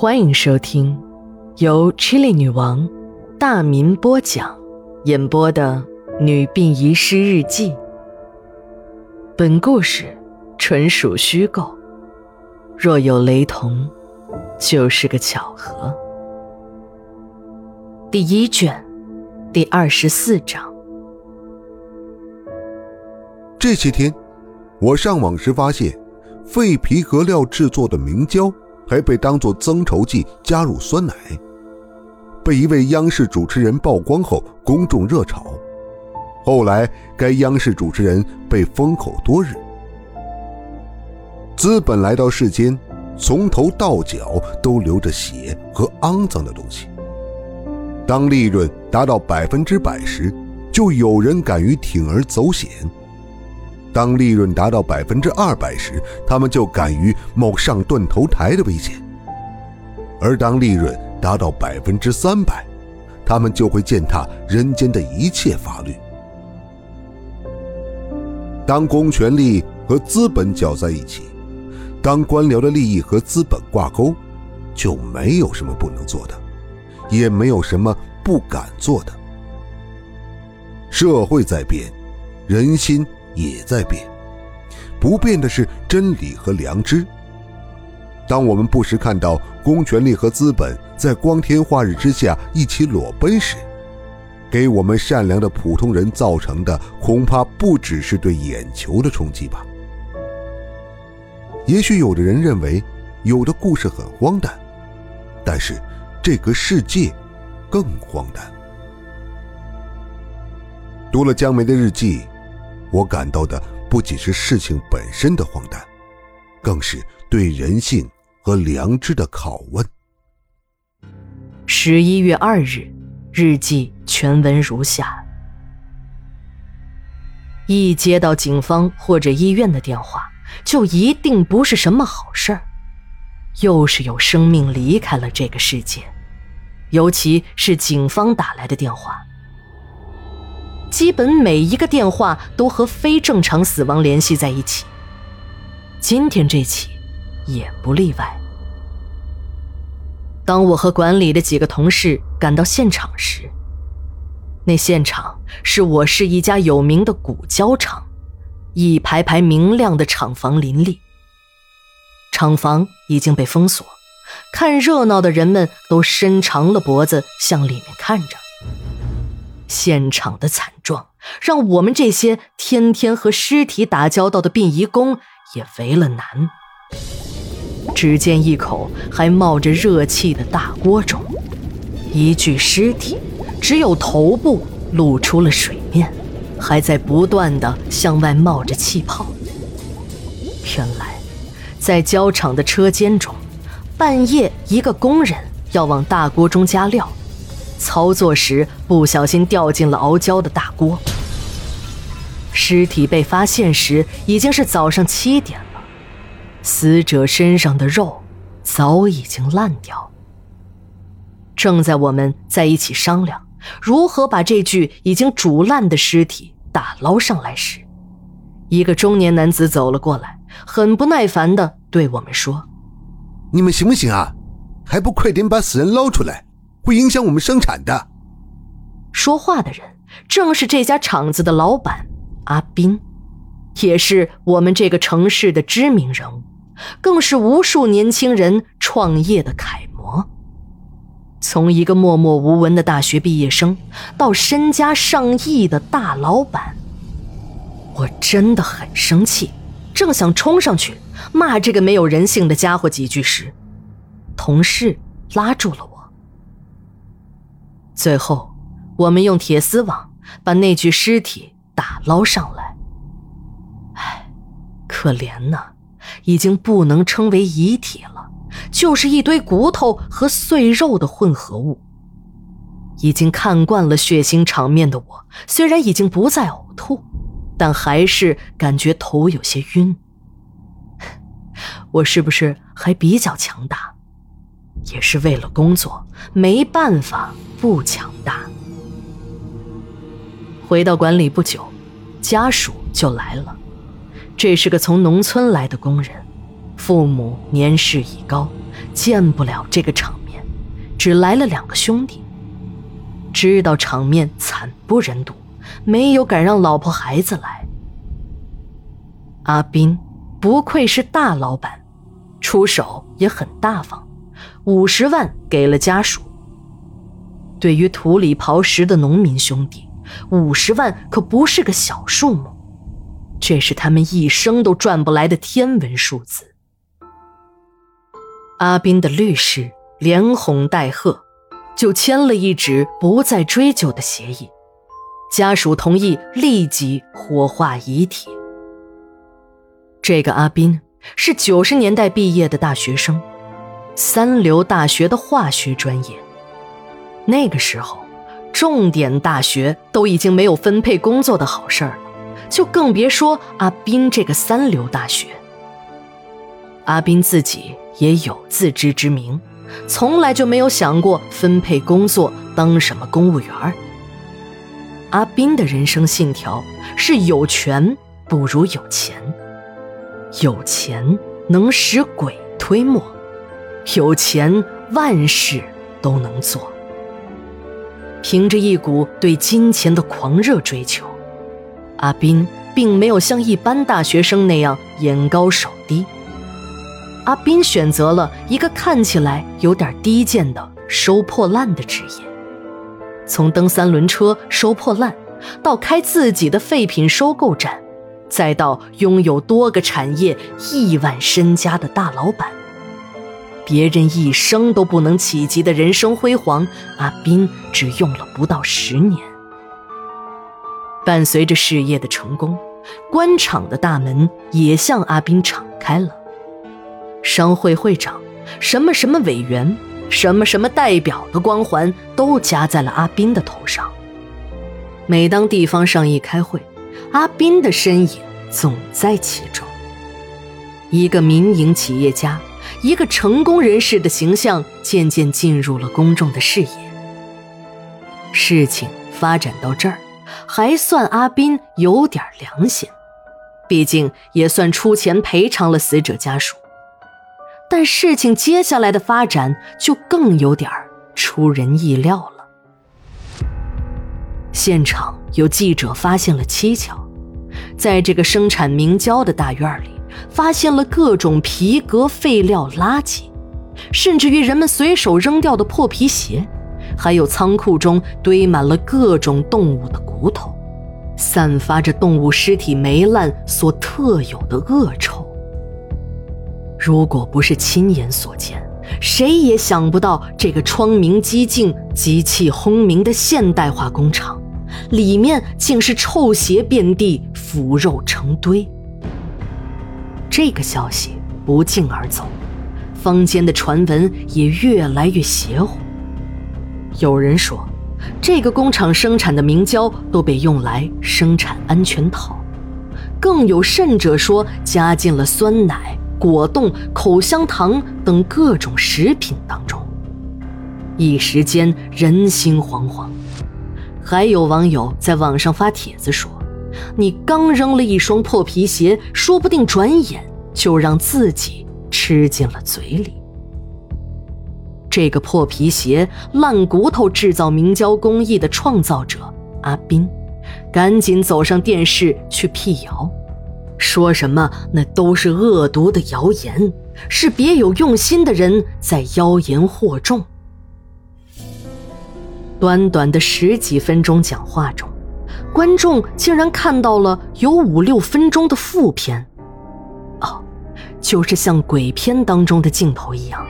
欢迎收听由 Chili 女王大民播讲、演播的《女病遗失日记》。本故事纯属虚构，若有雷同，就是个巧合。第一卷，第二十四章。这些天，我上网时发现，废皮革料制作的明胶还被当作增稠剂加入酸奶，被一位央视主持人曝光后，公众热炒。后来，该央视主持人被封口多日。资本来到世间，从头到脚都流着血和肮脏的东西。当利润达到百分之百时，就有人敢于铤而走险。当利润达到百分之二百时，他们就敢于冒上断头台的危险；而当利润达到百分之三百，他们就会践踏人间的一切法律。当公权力和资本搅在一起，当官僚的利益和资本挂钩，就没有什么不能做的，也没有什么不敢做的。社会在变，人心。也在变，不变的是真理和良知。当我们不时看到公权力和资本在光天化日之下一起裸奔时，给我们善良的普通人造成的恐怕不只是对眼球的冲击吧。也许有的人认为，有的故事很荒诞，但是这个世界更荒诞。读了江梅的日记。我感到的不仅是事情本身的荒诞，更是对人性和良知的拷问。十一月二日，日记全文如下：一接到警方或者医院的电话，就一定不是什么好事儿，又是有生命离开了这个世界，尤其是警方打来的电话。基本每一个电话都和非正常死亡联系在一起。今天这起也不例外。当我和管理的几个同事赶到现场时，那现场是我市一家有名的骨胶厂，一排排明亮的厂房林立。厂房已经被封锁，看热闹的人们都伸长了脖子向里面看着。现场的惨状，让我们这些天天和尸体打交道的殡仪工也为了难。只见一口还冒着热气的大锅中，一具尸体只有头部露出了水面，还在不断的向外冒着气泡。原来，在焦厂的车间中，半夜一个工人要往大锅中加料。操作时不小心掉进了熬胶的大锅，尸体被发现时已经是早上七点了，死者身上的肉早已经烂掉。正在我们在一起商量如何把这具已经煮烂的尸体打捞上来时，一个中年男子走了过来，很不耐烦地对我们说：“你们行不行啊？还不快点把死人捞出来！”会影响我们生产的。说话的人正是这家厂子的老板阿斌，也是我们这个城市的知名人物，更是无数年轻人创业的楷模。从一个默默无闻的大学毕业生，到身家上亿的大老板，我真的很生气，正想冲上去骂这个没有人性的家伙几句时，同事拉住了我。最后，我们用铁丝网把那具尸体打捞上来。唉，可怜呐，已经不能称为遗体了，就是一堆骨头和碎肉的混合物。已经看惯了血腥场面的我，虽然已经不再呕吐，但还是感觉头有些晕。我是不是还比较强大？也是为了工作，没办法不强大。回到管理不久，家属就来了。这是个从农村来的工人，父母年事已高，见不了这个场面，只来了两个兄弟。知道场面惨不忍睹，没有敢让老婆孩子来。阿斌不愧是大老板，出手也很大方，五十万给了家属。对于土里刨食的农民兄弟，五十万可不是个小数目，这是他们一生都赚不来的天文数字。阿斌的律师连哄带喝，就签了一纸不再追究的协议，家属同意立即火化遗体。这个阿斌是九十年代毕业的大学生，三流大学的化学专业。那个时候，重点大学都已经没有分配工作的好事儿了，就更别说阿斌这个三流大学。阿斌自己也有自知之明，从来就没有想过分配工作当什么公务员阿斌的人生信条是有权不如有钱，有钱能使鬼推磨，有钱万事都能做。凭着一股对金钱的狂热追求，阿斌并没有像一般大学生那样眼高手低。阿斌选择了一个看起来有点低贱的收破烂的职业，从蹬三轮车收破烂，到开自己的废品收购站，再到拥有多个产业、亿万身家的大老板。别人一生都不能企及的人生辉煌，阿斌只用了不到十年。伴随着事业的成功，官场的大门也向阿斌敞开了。商会会长、什么什么委员、什么什么代表的光环都加在了阿斌的头上。每当地方上议开会，阿斌的身影总在其中。一个民营企业家。一个成功人士的形象渐渐进入了公众的视野。事情发展到这儿，还算阿斌有点良心，毕竟也算出钱赔偿了死者家属。但事情接下来的发展就更有点出人意料了。现场有记者发现了蹊跷，在这个生产明胶的大院里。发现了各种皮革废料垃圾，甚至于人们随手扔掉的破皮鞋，还有仓库中堆满了各种动物的骨头，散发着动物尸体霉烂所特有的恶臭。如果不是亲眼所见，谁也想不到这个窗明几净、机器轰鸣的现代化工厂，里面竟是臭鞋遍地、腐肉成堆。这个消息不胫而走，坊间的传闻也越来越邪乎。有人说，这个工厂生产的明胶都被用来生产安全套，更有甚者说加进了酸奶、果冻、口香糖等各种食品当中。一时间人心惶惶，还有网友在网上发帖子说：“你刚扔了一双破皮鞋，说不定转眼。”就让自己吃进了嘴里。这个破皮鞋、烂骨头制造明胶工艺的创造者阿斌，赶紧走上电视去辟谣，说什么那都是恶毒的谣言，是别有用心的人在妖言惑众。短短的十几分钟讲话中，观众竟然看到了有五六分钟的副片。就是像鬼片当中的镜头一样，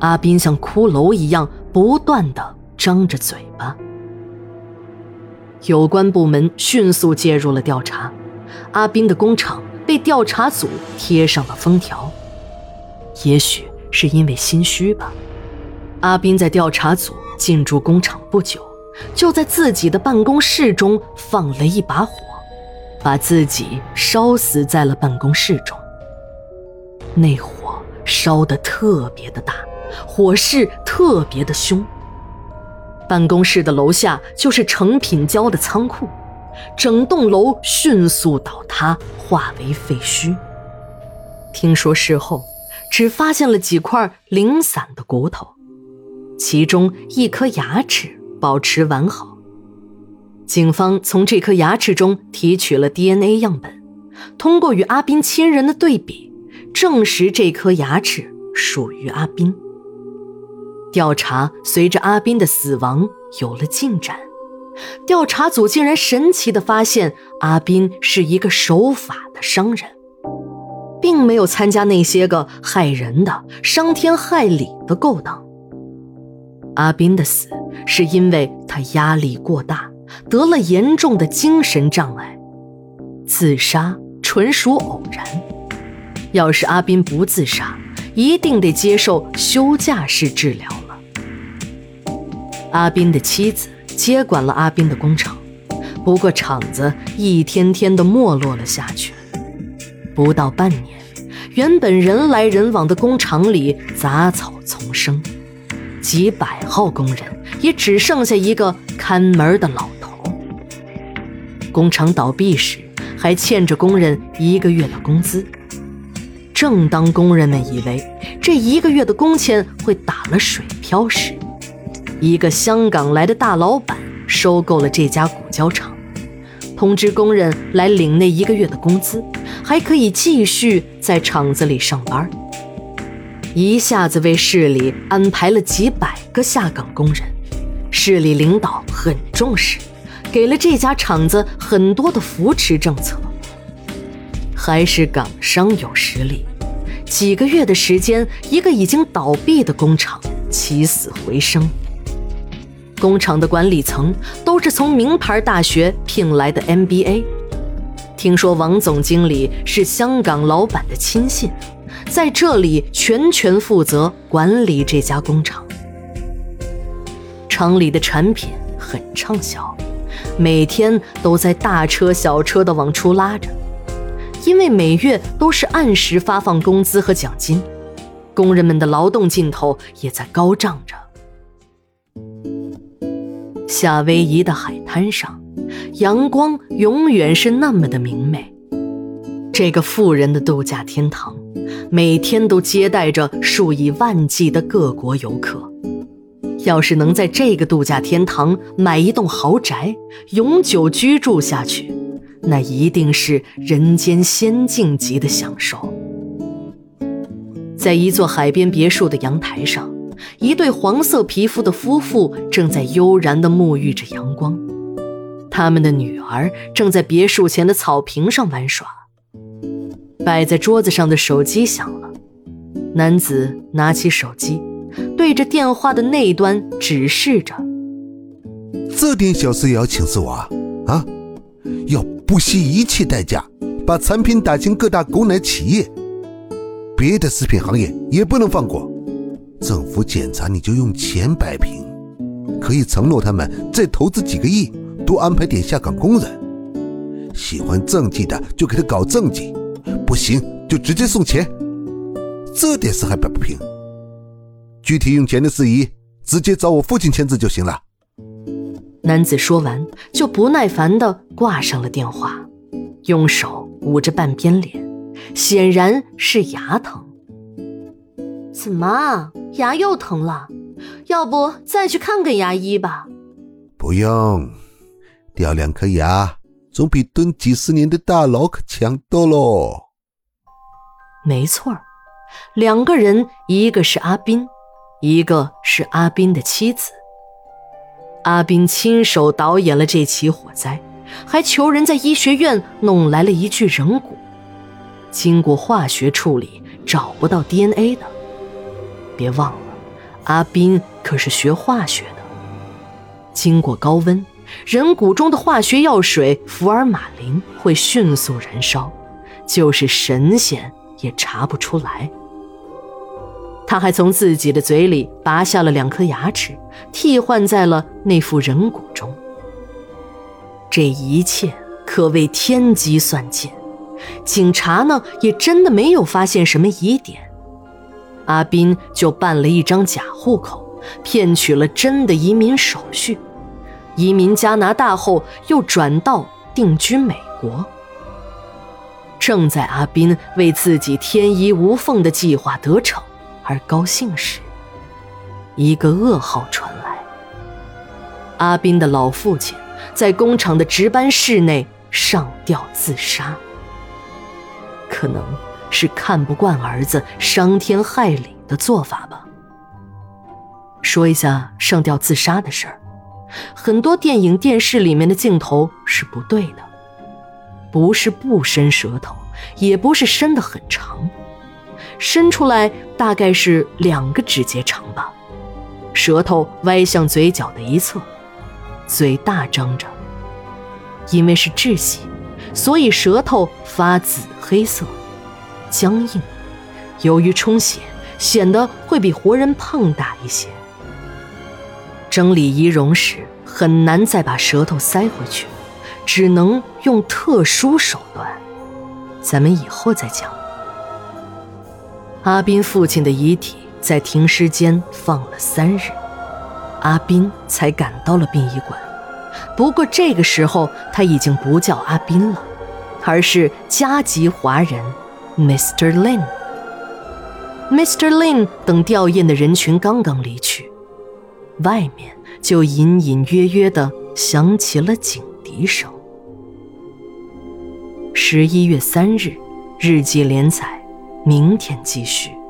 阿斌像骷髅一样不断的张着嘴巴。有关部门迅速介入了调查，阿斌的工厂被调查组贴上了封条。也许是因为心虚吧，阿斌在调查组进驻工厂不久，就在自己的办公室中放了一把火，把自己烧死在了办公室中。那火烧得特别的大，火势特别的凶。办公室的楼下就是成品胶的仓库，整栋楼迅速倒塌，化为废墟。听说事后只发现了几块零散的骨头，其中一颗牙齿保持完好。警方从这颗牙齿中提取了 DNA 样本，通过与阿斌亲人的对比，证实这颗牙齿属于阿斌。调查随着阿斌的死亡有了进展，调查组竟然神奇地发现，阿斌是一个守法的商人，并没有参加那些个害人的、伤天害理的勾当。阿斌的死是因为他压力过大，得了严重的精神障碍，自杀纯属偶然。要是阿斌不自杀，一定得接受休假式治疗了。阿斌的妻子接管了阿斌的工厂，不过厂子一天天的没落了下去。不到半年，原本人来人往的工厂里杂草丛生，几百号工人也只剩下一个看门的老头。工厂倒闭时，还欠着工人一个月的工资。正当工人们以为这一个月的工钱会打了水漂时，一个香港来的大老板收购了这家骨胶厂，通知工人来领那一个月的工资，还可以继续在厂子里上班。一下子为市里安排了几百个下岗工人，市里领导很重视，给了这家厂子很多的扶持政策。还是港商有实力，几个月的时间，一个已经倒闭的工厂起死回生。工厂的管理层都是从名牌大学聘来的 MBA。听说王总经理是香港老板的亲信，在这里全权负责管理这家工厂。厂里的产品很畅销，每天都在大车小车的往出拉着。因为每月都是按时发放工资和奖金，工人们的劳动劲头也在高涨着。夏威夷的海滩上，阳光永远是那么的明媚。这个富人的度假天堂，每天都接待着数以万计的各国游客。要是能在这个度假天堂买一栋豪宅，永久居住下去，那一定是人间仙境级的享受。在一座海边别墅的阳台上。一对黄色皮肤的夫妇正在悠然地沐浴着阳光，他们的女儿正在别墅前的草坪上玩耍。摆在桌子上的手机响了，男子拿起手机，对着电话的那端指示着：“这点小事也要请示我啊？不惜一切代价把产品打进各大狗奶企业，别的食品行业也不能放过。”政府检查你就用钱摆平，可以承诺他们再投资几个亿，多安排点下岗工人。喜欢政绩的就给他搞政绩，不行就直接送钱。这点事还摆不平？具体用钱的事宜，直接找我父亲签字就行了。男子说完，就不耐烦地挂上了电话，用手捂着半边脸，显然是牙疼。怎么？牙又疼了，要不再去看看牙医吧？不用，掉两颗牙总比蹲几十年的大牢可强多喽。没错两个人，一个是阿斌，一个是阿斌的妻子。阿斌亲手导演了这起火灾，还求人在医学院弄来了一具人骨，经过化学处理，找不到 DNA 的。别忘了，阿斌可是学化学的。经过高温，人骨中的化学药水福尔马林会迅速燃烧，就是神仙也查不出来。他还从自己的嘴里拔下了两颗牙齿，替换在了那副人骨中。这一切可谓天机算尽，警察呢也真的没有发现什么疑点。阿斌就办了一张假户口，骗取了真的移民手续。移民加拿大后，又转道定居美国。正在阿斌为自己天衣无缝的计划得逞而高兴时，一个噩耗传来：阿斌的老父亲在工厂的值班室内上吊自杀。可能是看不惯儿子伤天害理的做法吧。说一下上吊自杀的事儿，很多电影、电视里面的镜头是不对的。不是不伸舌头，也不是伸得很长，伸出来大概是两个指节长吧。舌头歪向嘴角的一侧，嘴大张着。因为是窒息，所以舌头发紫黑色，僵硬。由于充血，显得会比活人胖大一些。整理仪容时很难再把舌头塞回去。只能用特殊手段，咱们以后再讲。阿斌父亲的遗体在停尸间放了三日，阿斌才赶到了殡仪馆。不过这个时候他已经不叫阿斌了，而是加籍华人 Mr. Lin。Mr. Lin 等吊唁的人群刚刚离去，外面就隐隐约约地响起了警。笛声。十一月三日，日记连载，明天继续。